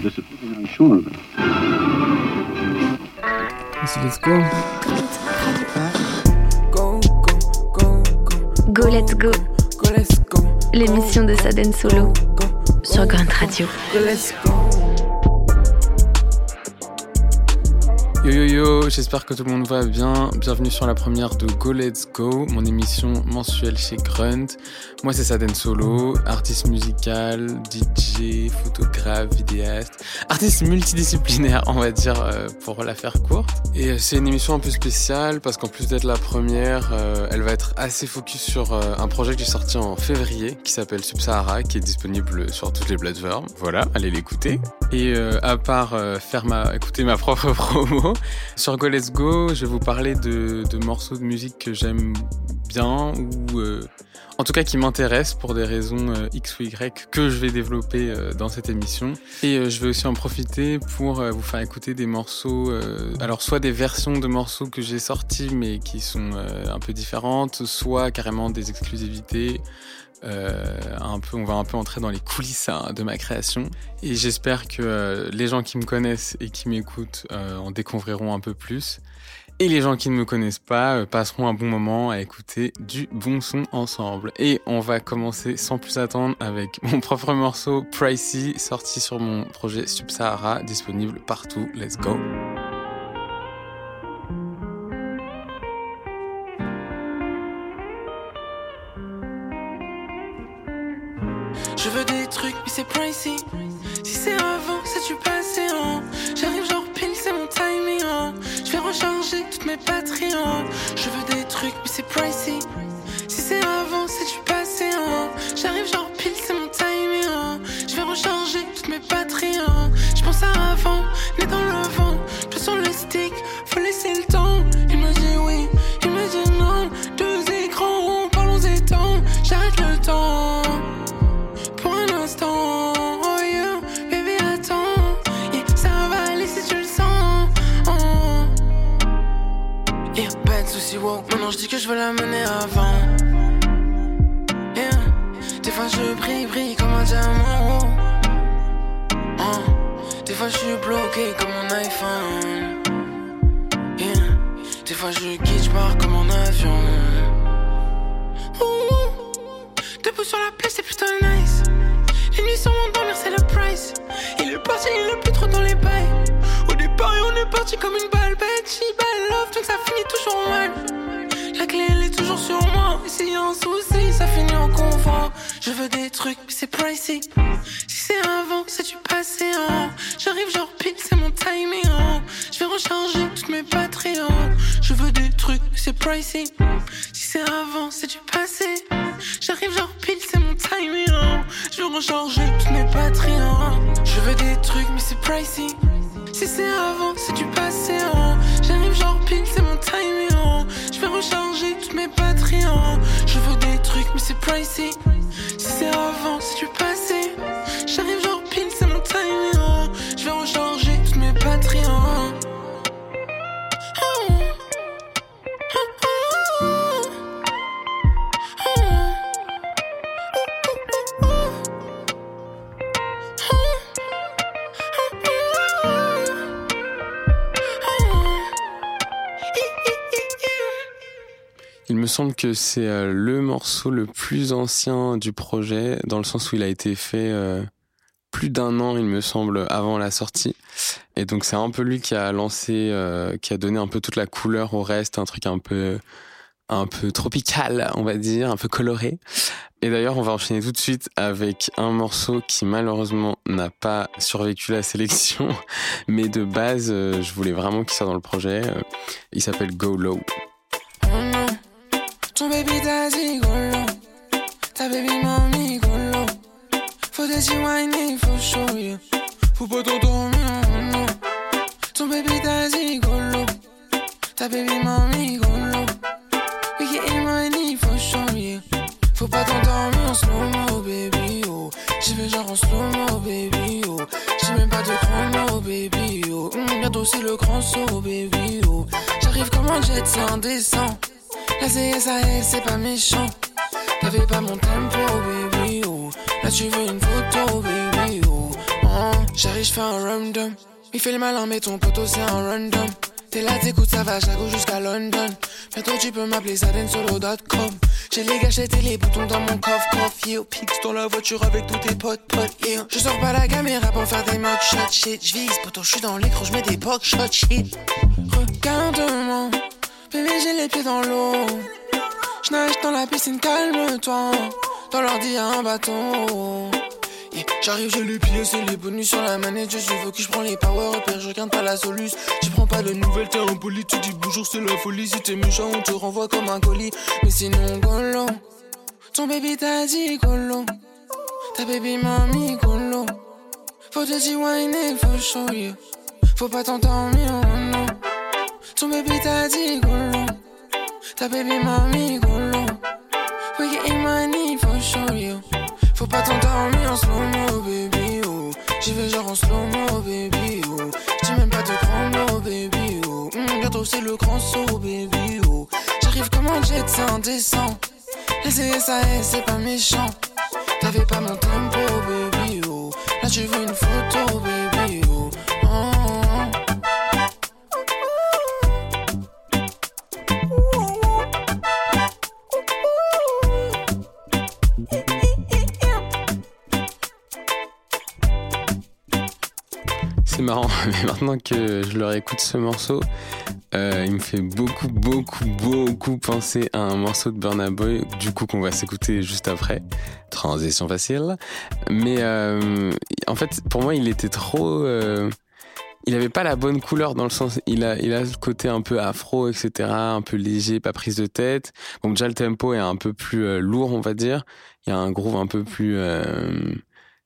disciplinary sure. let's go. Go, go, go, go. Go Let's Go, Go, let's go. l'émission de Saden Solo Go, sur Grunt Radio. go, let's go. Yo yo yo, j'espère que tout le monde va bien. Bienvenue sur la première de Go Let's Mon émission mensuelle chez Grunt. Moi c'est Saden Solo, artiste musical, DJ, photographe, vidéaste, artiste multidisciplinaire on va dire euh, pour la faire courte. Et euh, c'est une émission un peu spéciale parce qu'en plus d'être la première, euh, elle va être assez focus sur un projet que j'ai sorti en février qui s'appelle Subsahara qui est disponible sur toutes les plateformes. Voilà, allez l'écouter. Et à part faire ma, écouter ma propre promo, sur Go Let's Go, je vais vous parler de morceaux de musique que j'aime bien ou euh, en tout cas qui m'intéressent pour des raisons euh, X ou Y que je vais développer euh, dans cette émission. Et je vais aussi en profiter pour vous faire écouter des morceaux, alors soit des versions de morceaux que j'ai sortis mais qui sont un peu différentes, soit carrément des exclusivités. Un peu, on va un peu entrer dans les coulisses hein, de ma création et j'espère que les gens qui me connaissent et qui m'écoutent en découvriront un peu plus et les gens qui ne me connaissent pas euh, passeront un bon moment à écouter du bon son ensemble. Et on va commencer sans plus attendre avec mon propre morceau Pricey sorti sur mon projet Subsahara disponible partout. Let's go. Si c'est avant, c'est du passé. Hein. J'arrive genre pile, c'est mon timing. Hein. Je vais recharger toutes mes batteries. Hein. Je veux des trucs, mais c'est pricey. Si c'est avant, c'est du passé. J'arrive genre pile, c'est mon timing. Hein. Je veux recharger toutes mes batteries. Hein. Je veux des trucs, mais c'est pricey. Si c'est avant, c'est du passé. Hein. J'arrive genre pile, c'est mon timing. Hein. Je vais recharger toutes mes batteries. Hein. Je veux des trucs, mais c'est pricey. Si c'est avant, c'est du me semble que c'est euh, le morceau le plus ancien du projet, dans le sens où il a été fait euh, plus d'un an, il me semble, avant la sortie. Et donc c'est un peu lui qui a lancé, euh, qui a donné un peu toute la couleur au reste, un truc un peu, un peu tropical, on va dire, un peu coloré. Et d'ailleurs, on va enchaîner tout de suite avec un morceau qui malheureusement n'a pas survécu la sélection, mais de base, je voulais vraiment qu'il soit dans le projet. Il s'appelle Go Low. Ton baby t'as gigolo. Ta baby mamie golo. Faut des whiny, faut show yeah. Faut pas t'endormir, non. Ton baby t'as gigolo. Ta baby mamie golo. We getting money, faut show yeah. Faut pas t'endormir en slow-mo, baby, oh. J'y vais genre en slow-mo, baby, oh. J'ai même pas de chrono, baby, oh. Hum, bientôt c'est le grand saut, baby, oh. J'arrive comme un jet, c'est indécent. La CSAL, c'est pas méchant. T'avais pas mon tempo, baby, oh. Là tu veux une photo, baby, oh. oh, J'arrive, je fais un random. Il fait le malin, mais ton poteau c'est un random. T'es là, t'écoutes, ça va, chaque jusqu'à London. Bientôt tu peux m'appeler sadensolo.com. J'ai les gâchettes et les boutons dans mon coffre, coffre, yeah. Pix dans la voiture avec tous tes potes, potes, yeah. Je sors pas la caméra pour faire des mock shots, shit. J'vise, poteau, j'suis dans l'écran, j'mets des box shots, shit. Regarde-moi, bébé, j'ai les pieds dans l'eau. J'nage dans la piscine, calme-toi. Dans l'ordi, y'a un bâton. J'arrive, j'ai les pieds, c'est les bonus sur la manette. Je suis focus, je prends les power et je regarde pas la soluce. Tu prends pas de nouvelles, t'es impoli. Tu dis bonjour, c'est la folie. Si t'es méchant, on te renvoie comme un colis. Mais sinon, golo. Ton baby t'a dit golo. Ta baby m'a mis golo. Faut te dire whiner, faut show you. Faut pas t'endormir, Ton baby t'a dit golo. Ta baby mis golo. We getting money, faut show you. Faut pas t'endormir en slow-mo, baby, oh. J'y vais genre en slow-mo, baby, oh. J'dis même pas de grands mots, baby, oh. Hum, bientôt c'est le grand saut, baby, oh. J'arrive comme un jet, c'est indécent. Les SAS, c'est pas méchant. T'avais pas mon tempo, baby, oh. Là tu veux une photo, baby, Marrant, mais maintenant que je leur écoute ce morceau, euh, il me fait beaucoup, beaucoup, beaucoup penser à un morceau de Burna Boy, du coup qu'on va s'écouter juste après. Transition facile. Mais euh, en fait, pour moi, il était trop... euh, il avait pas la bonne couleur dans le sens, il a, il a ce côté un peu afro, etc., un peu léger, pas prise de tête. Donc déjà le tempo est un peu plus lourd, on va dire. Il y a un groove un peu plus,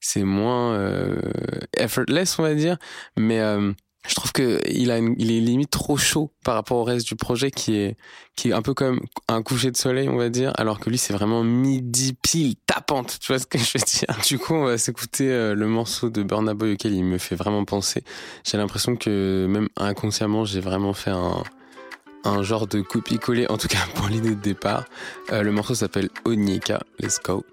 c'est moins euh, effortless, on va dire. Mais euh, je trouve que il a, il est limite trop chaud par rapport au reste du projet, qui est, qui est un peu comme un coucher de soleil, on va dire. Alors que lui, c'est vraiment midi pile tapante. Tu vois ce que je veux dire? Du coup, on va s'écouter euh, le morceau de Burna Boy auquel il me fait vraiment penser. J'ai l'impression que même inconsciemment, j'ai vraiment fait un un genre de copie-coller, en tout cas pour l'idée de départ. Le morceau s'appelle Onyeka. Let's go.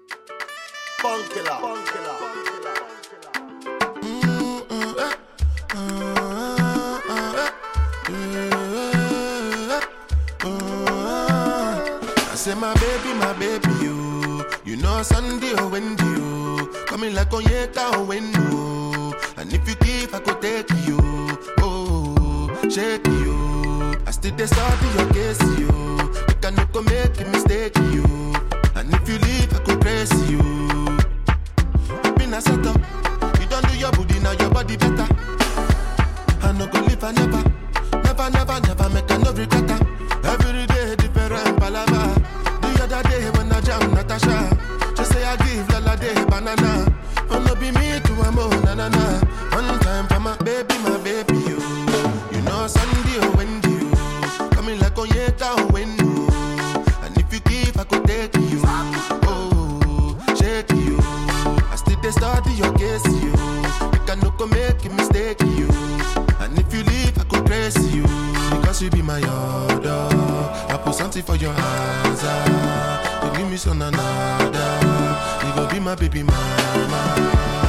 Say my baby, my baby, you. You know Sunday oh, or Wendy, you. Coming like Onyeka or oh, Wendy, And if you give, I go take you. Oh, shake you. I still study your case, you. You can no go make a mistake, you. And if you leave, I go press you. Been a setup. You don't do your booty, now your body better. I no go live, I never. Never, never, never make a no regret. Every day different palava. The other day when I jam Natasha, she say I give Lala day banana. Oh no be me to a mo na na na. One time for my baby, my baby you. You know Sunday oh, or Wendy you. Coming like Onyeka or Wendy. And if you give, I could take you. Oh, shake you. I still dey study your case you. You can no go make a mistake you. And if you leave, I could press you. Because you be my order. I put something for your hands. Ah. Ah. Me some another. You go be my baby mama.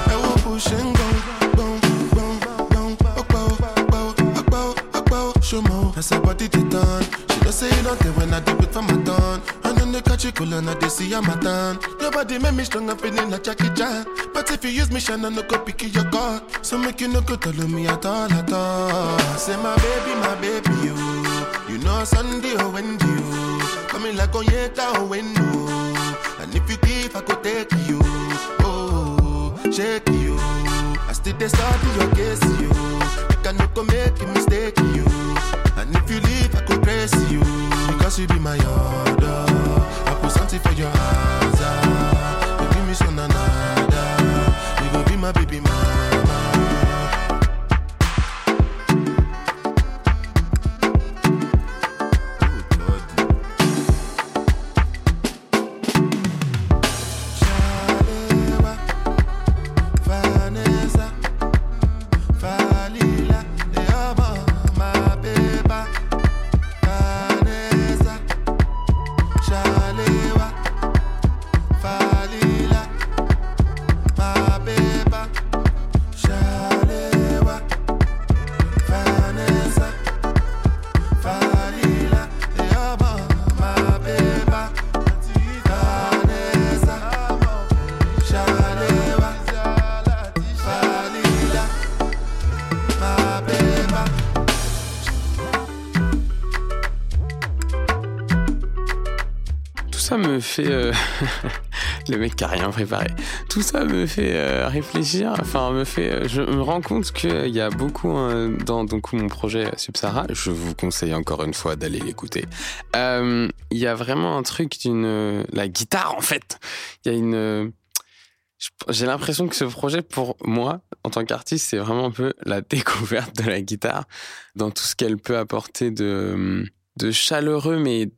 I will push and go. go, go, go, go, go, go, go. Show more. That's her body they done. She don't say care when I do it for my done. And then they catch you cool and I they see I'm a done. Your body make me strong, I'm feeling like Jackie Chan. But if you use me, shine, I no go pick your card. So make you no go tell me at all, at all. Say my baby, my baby, you. You know Sunday or Wendy, you. Coming like Onyeka or Wendy. And if you give, I go take you. Oh, shake you. I still dey study your case, you. You can no go make a mistake, you. And if you leave, I go press you. Because you be my order. I put something for your hands. ah. You give me some another. You go be my baby mama. Fait euh, le mec qui a rien préparé. Tout ça me fait euh, réfléchir. Enfin, me fait. euh, Je me rends compte qu'il y a beaucoup hein, dans donc mon projet Subsahara. Je vous conseille encore une fois d'aller l'écouter. Il y a vraiment un truc d'une la guitare en fait. Il y a une j'ai l'impression que ce projet, pour moi, en tant qu'artiste, c'est vraiment un peu la découverte de la guitare dans tout ce qu'elle peut apporter de, de chaleureux, mais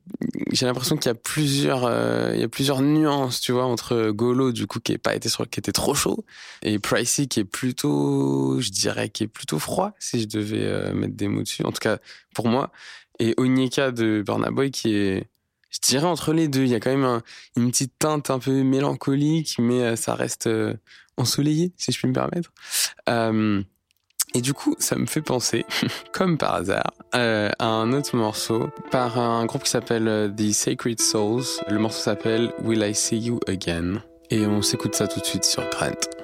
j'ai l'impression qu'il y a plusieurs, euh, il y a plusieurs nuances, tu vois, entre Golo, du coup, qui est pas été sur, qui était trop chaud, et Pricey, qui est plutôt, je dirais, qui est plutôt froid, si je devais euh, mettre des mots dessus. En tout cas, pour moi. Et Onyeka de Burna Boy, qui est, je dirais entre les deux. Il y a quand même un- une petite teinte un peu mélancolique, mais euh, ça reste euh, ensoleillé, si je puis me permettre. Et du coup, ça me fait penser, comme par hasard, euh, à un autre morceau par un groupe qui s'appelle euh, The Sacred Souls. Le morceau s'appelle Will I See You Again? Et on s'écoute ça tout de suite sur Grant.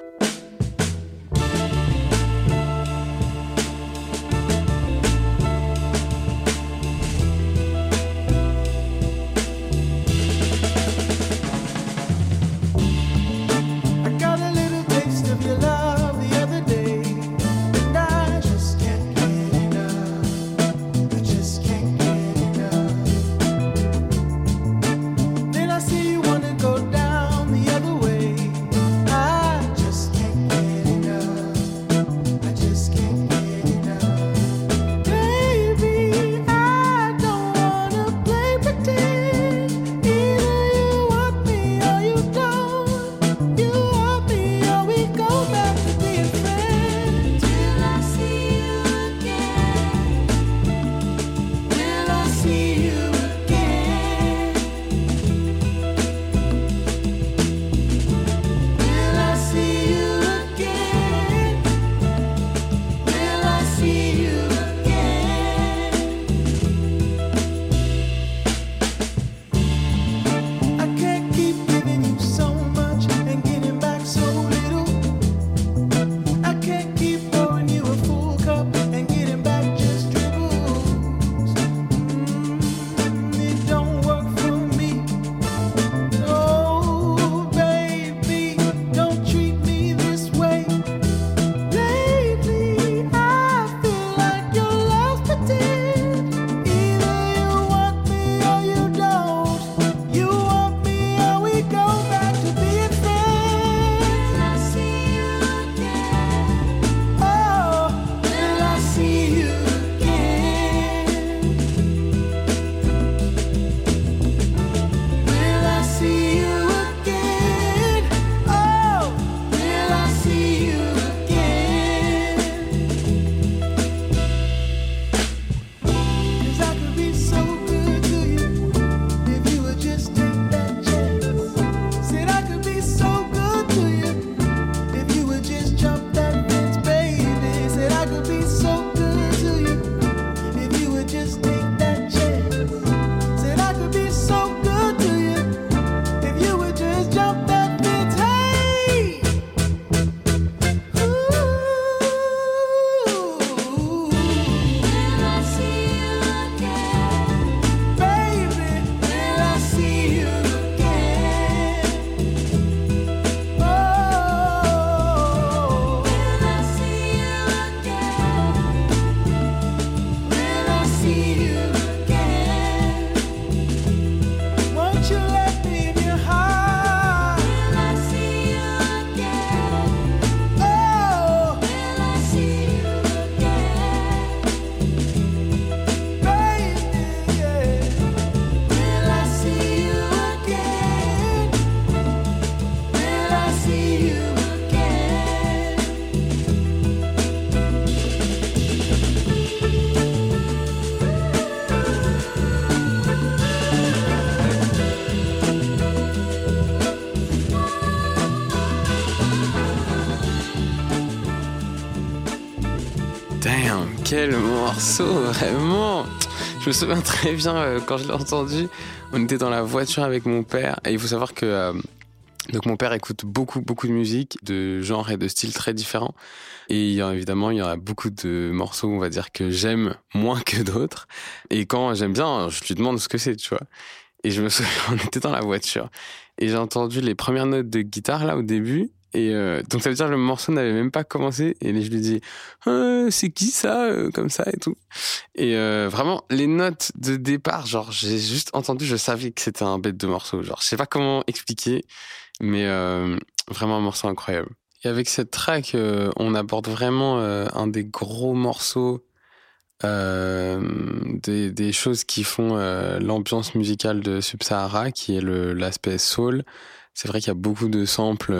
Morceau, vraiment. Je me souviens très bien euh, quand je l'ai entendu, on était dans la voiture avec mon père. Et il faut savoir que euh, donc mon père écoute beaucoup beaucoup de musique, de genres et de styles très différents. Et il y a, évidemment il y a beaucoup de morceaux on va dire que j'aime moins que d'autres. Et quand j'aime bien je lui demande ce que c'est tu vois. Et je me souviens, on était dans la voiture. Et j'ai entendu les premières notes de guitare, là, au début. Et euh, donc, ça veut dire que le morceau n'avait même pas commencé. Et je lui dis, Ah, c'est qui ça euh, Comme ça et tout. Et euh, vraiment, les notes de départ, genre, j'ai juste entendu, je savais que c'était un bête de morceau. Genre, je sais pas comment expliquer, mais euh, vraiment un morceau incroyable. Et avec cette track, euh, on aborde vraiment un des gros morceaux, des, des choses qui font l'ambiance musicale de Sub-Sahara, qui est l'aspect soul. C'est vrai qu'il y a beaucoup de samples.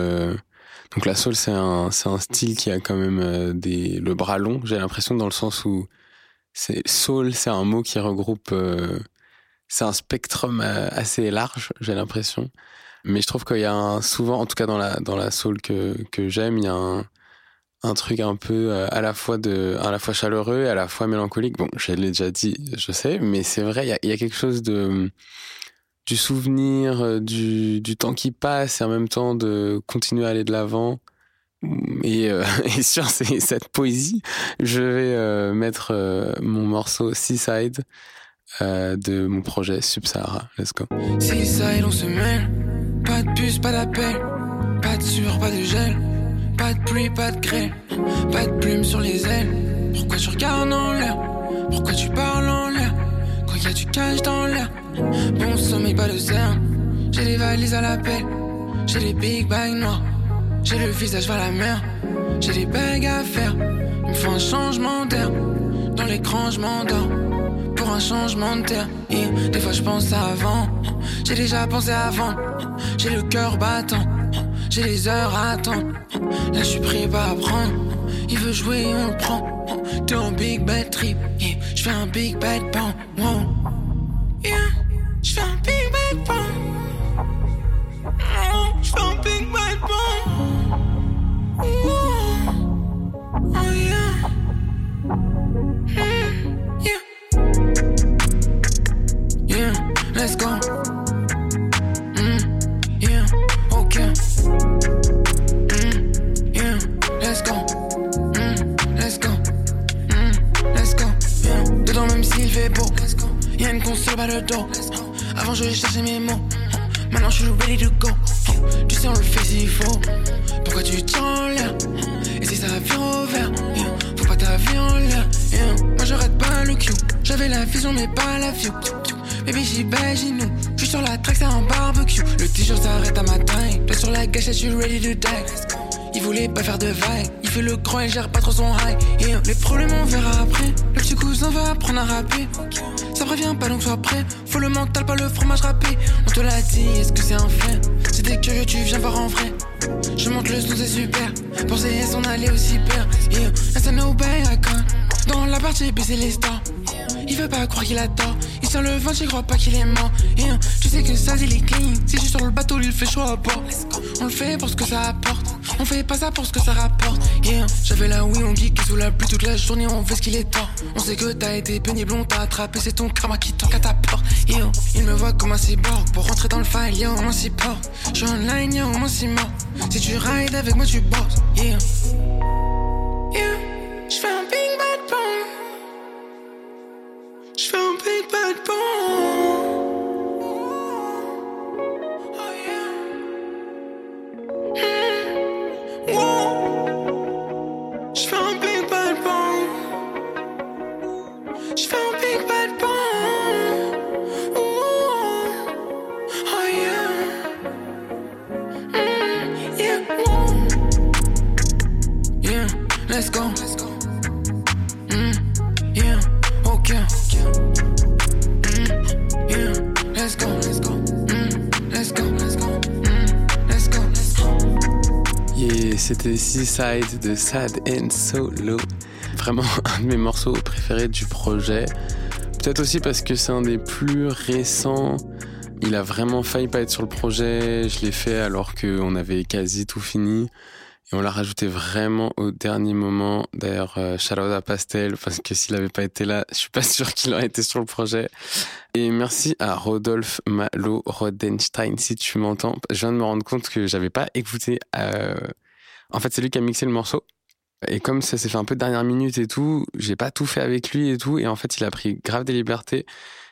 Donc la soul, c'est un, un style qui a quand même euh, des, le bras long, j'ai l'impression, dans le sens où c'est soul, c'est un mot qui regroupe, euh, c'est un spectrum euh, assez large, j'ai l'impression. Mais je trouve qu'il y a un, souvent, en tout cas dans la, dans la soul que, que j'aime, il y a un, un truc un peu à la fois de, à la fois chaleureux et à la fois mélancolique. Bon, je l'ai déjà dit, je sais, mais c'est vrai, il y a, il y a quelque chose de, du souvenir, euh, du, du temps qui passe et en même temps de continuer à aller de l'avant. Et, euh, et sur ces- cette poésie, je vais euh, mettre euh, mon morceau Seaside euh, de mon projet Sub-Sahara. Let's go. Seaside, on se mêle. Pas de bus, pas d'appel. Pas de sueur, pas de gel. Pas de pluie, pas de grêle. Pas de plumes sur les ailes. Pourquoi tu regardes en l'air? Pourquoi tu parles en l'air? Y a du cash dans l'air. Bon sommeil, pas de cernes. J'ai les valises à la pelle. J'ai les big bags noirs. J'ai le visage vers la mer. J'ai des bagues à faire. Il me faut un changement d'air. Dans l'écran, je m'endors pour un changement de terre. Et des fois je pense avant, j'ai déjà pensé avant. J'ai le cœur battant, j'ai les heures à attendre. Là je suis prêt à prendre, il veut jouer, on le prend. T'es en big bad trip, yeah. je fais un big bad bang. Yeah. Je fais un big bad bang. La gâchette, j'suis ready to die. Il voulait pas faire de vagues. Il fait le grand, il gère pas trop son high. Yeah. Les problèmes, on verra après. Le petit cousin va apprendre à rapper. Ça prévient pas, donc sois prêt. Faut le mental, pas le fromage râpé. On te l'a dit, est-ce que c'est un fait? T'es curieux, tu viens voir en vrai. Je monte le son, c'est super. Pour CS, on allait aussi père. Yeah. That's a no. Dans la partie, baiser les stars. Il veut pas croire qu'il a tort. Le vent, j'y crois pas qu'il est mort. Yeah. Tu sais que ça, il est clean. Si je suis sur le bateau, il fait chaud à bord. On le fait pour ce que ça apporte. On fait pas ça pour ce que ça rapporte. Yeah. J'avais la oui, on geek sous la pluie toute la journée, on fait ce qu'il est temps. On sait que t'as été pénible, on t'a attrapé, c'est ton karma qui toque à ta porte. Yeah. Il me voit comme un cyborg. Pour rentrer dans le file, yo, on s'y porte. Je suis online, yo, on s'y mort. Si tu rides avec moi, tu bosses. Yeah. Yeah. J'fais un big Et c'était Seaside de Sad and Solo. Vraiment un de mes morceaux préférés du projet. Peut-être aussi parce que c'est un des plus récents. Il a vraiment failli pas être sur le projet. Je l'ai fait alors qu'on avait quasi tout fini. Et on l'a rajouté vraiment au dernier moment. D'ailleurs, euh, Pastel, parce que s'il avait pas été là, je suis pas sûr qu'il aurait été sur le projet. Et merci à Rodolphe Malo Rodenstein, si tu m'entends. Je viens de me rendre compte que j'avais pas écouté. euh, En fait, c'est lui qui a mixé le morceau. Et comme ça s'est fait un peu de dernière minute et tout, j'ai pas tout fait avec lui et tout. Et en fait, il a pris grave des libertés.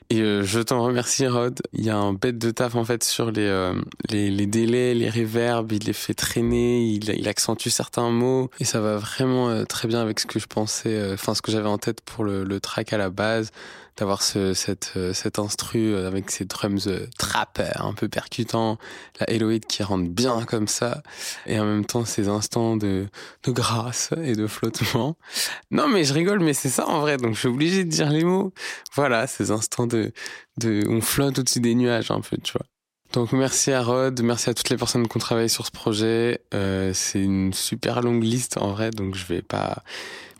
Et euh, je t'en remercie, Rod. Il y a un bête de taf en fait sur les euh, les, délais, les réverbes. Il les fait traîner, il, accentue certains mots et ça va vraiment euh, très bien avec ce que je pensais, enfin ce que j'avais en tête pour le, le track à la base, d'avoir ce cette euh, cet instru euh, avec ses drums euh, trap un peu percutants, la Eloïd qui rentre bien comme ça et en même temps ces instants de de grâce et de flottement. Non mais je rigole, mais c'est ça en vrai. Donc je suis obligé de dire les mots. Voilà, ces instants de, de, on flotte au-dessus des nuages un peu, tu vois. Donc merci à Rod, merci à toutes les personnes qui ont travaillé sur ce projet. C'est une super longue liste en vrai, donc je vais pas.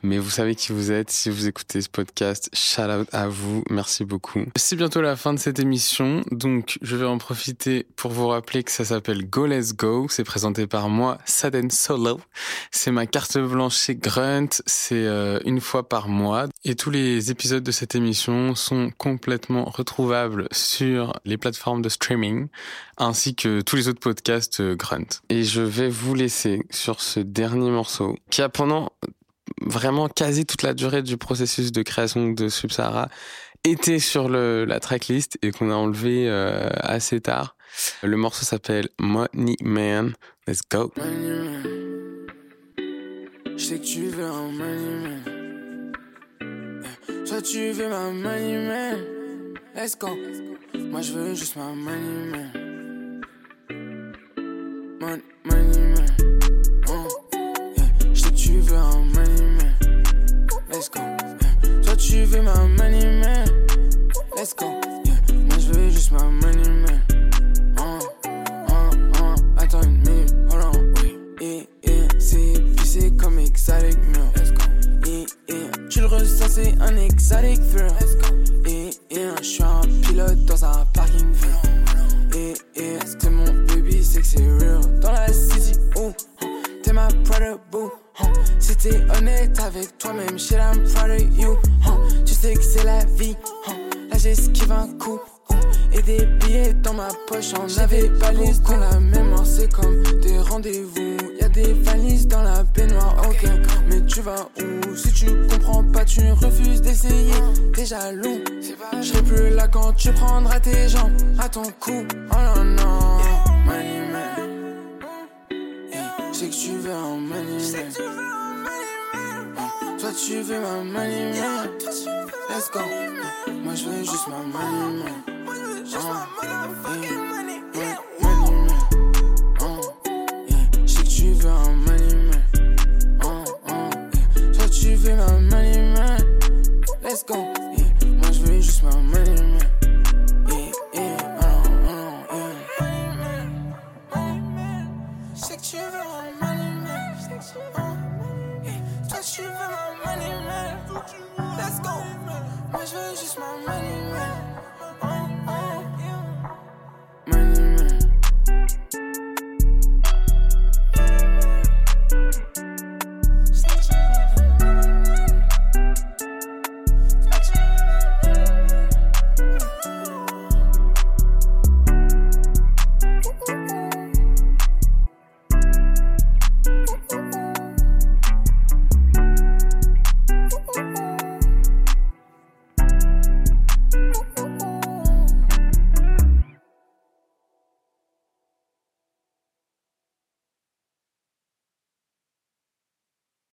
Mais vous savez qui vous êtes. Si vous écoutez ce podcast, shout out à vous. Merci beaucoup. C'est bientôt la fin de cette émission, donc je vais en profiter pour vous rappeler que ça s'appelle Go Let's Go. C'est présenté par moi, Saden Solo. C'est ma carte blanche chez Grunt. C'est euh, une fois par mois. Et tous les épisodes de cette émission sont complètement retrouvables sur les plateformes de streaming ainsi que tous les autres podcasts euh, Grunt. Et je vais vous laisser sur ce dernier morceau qui a pendant vraiment quasi toute la durée du processus de création de Subsahara été sur le, la tracklist et qu'on a enlevé euh, assez tard. Le morceau s'appelle Money Man. Let's go. Je sais que tu veux un money man. Toi tu veux ma money man. Let's go. Moi je veux juste ma money man. Mon- money man. Ok. Mais tu vas où Si tu comprends pas, tu refuses d'essayer. T'es jaloux. Je serai plus là quand tu prendras tes jambes à ton cou. Oh non, non. Money man. Je sais que tu veux un money man. Toi, tu veux ma money man. Let's go. Moi, je veux juste ma money man. Oh, yeah. Money man. Oh, yeah. Je sais que tu veux un money man. Yeah. Toi, tu veux ma money man. Let's go. Yeah. Moi, je veux juste ma money man. Yeah, yeah. Oh, oh, yeah. Je sais que tu veux un money man. Oh, yeah. Toi, tu veux ma money man. Let's go. Moi, je veux juste ma money man.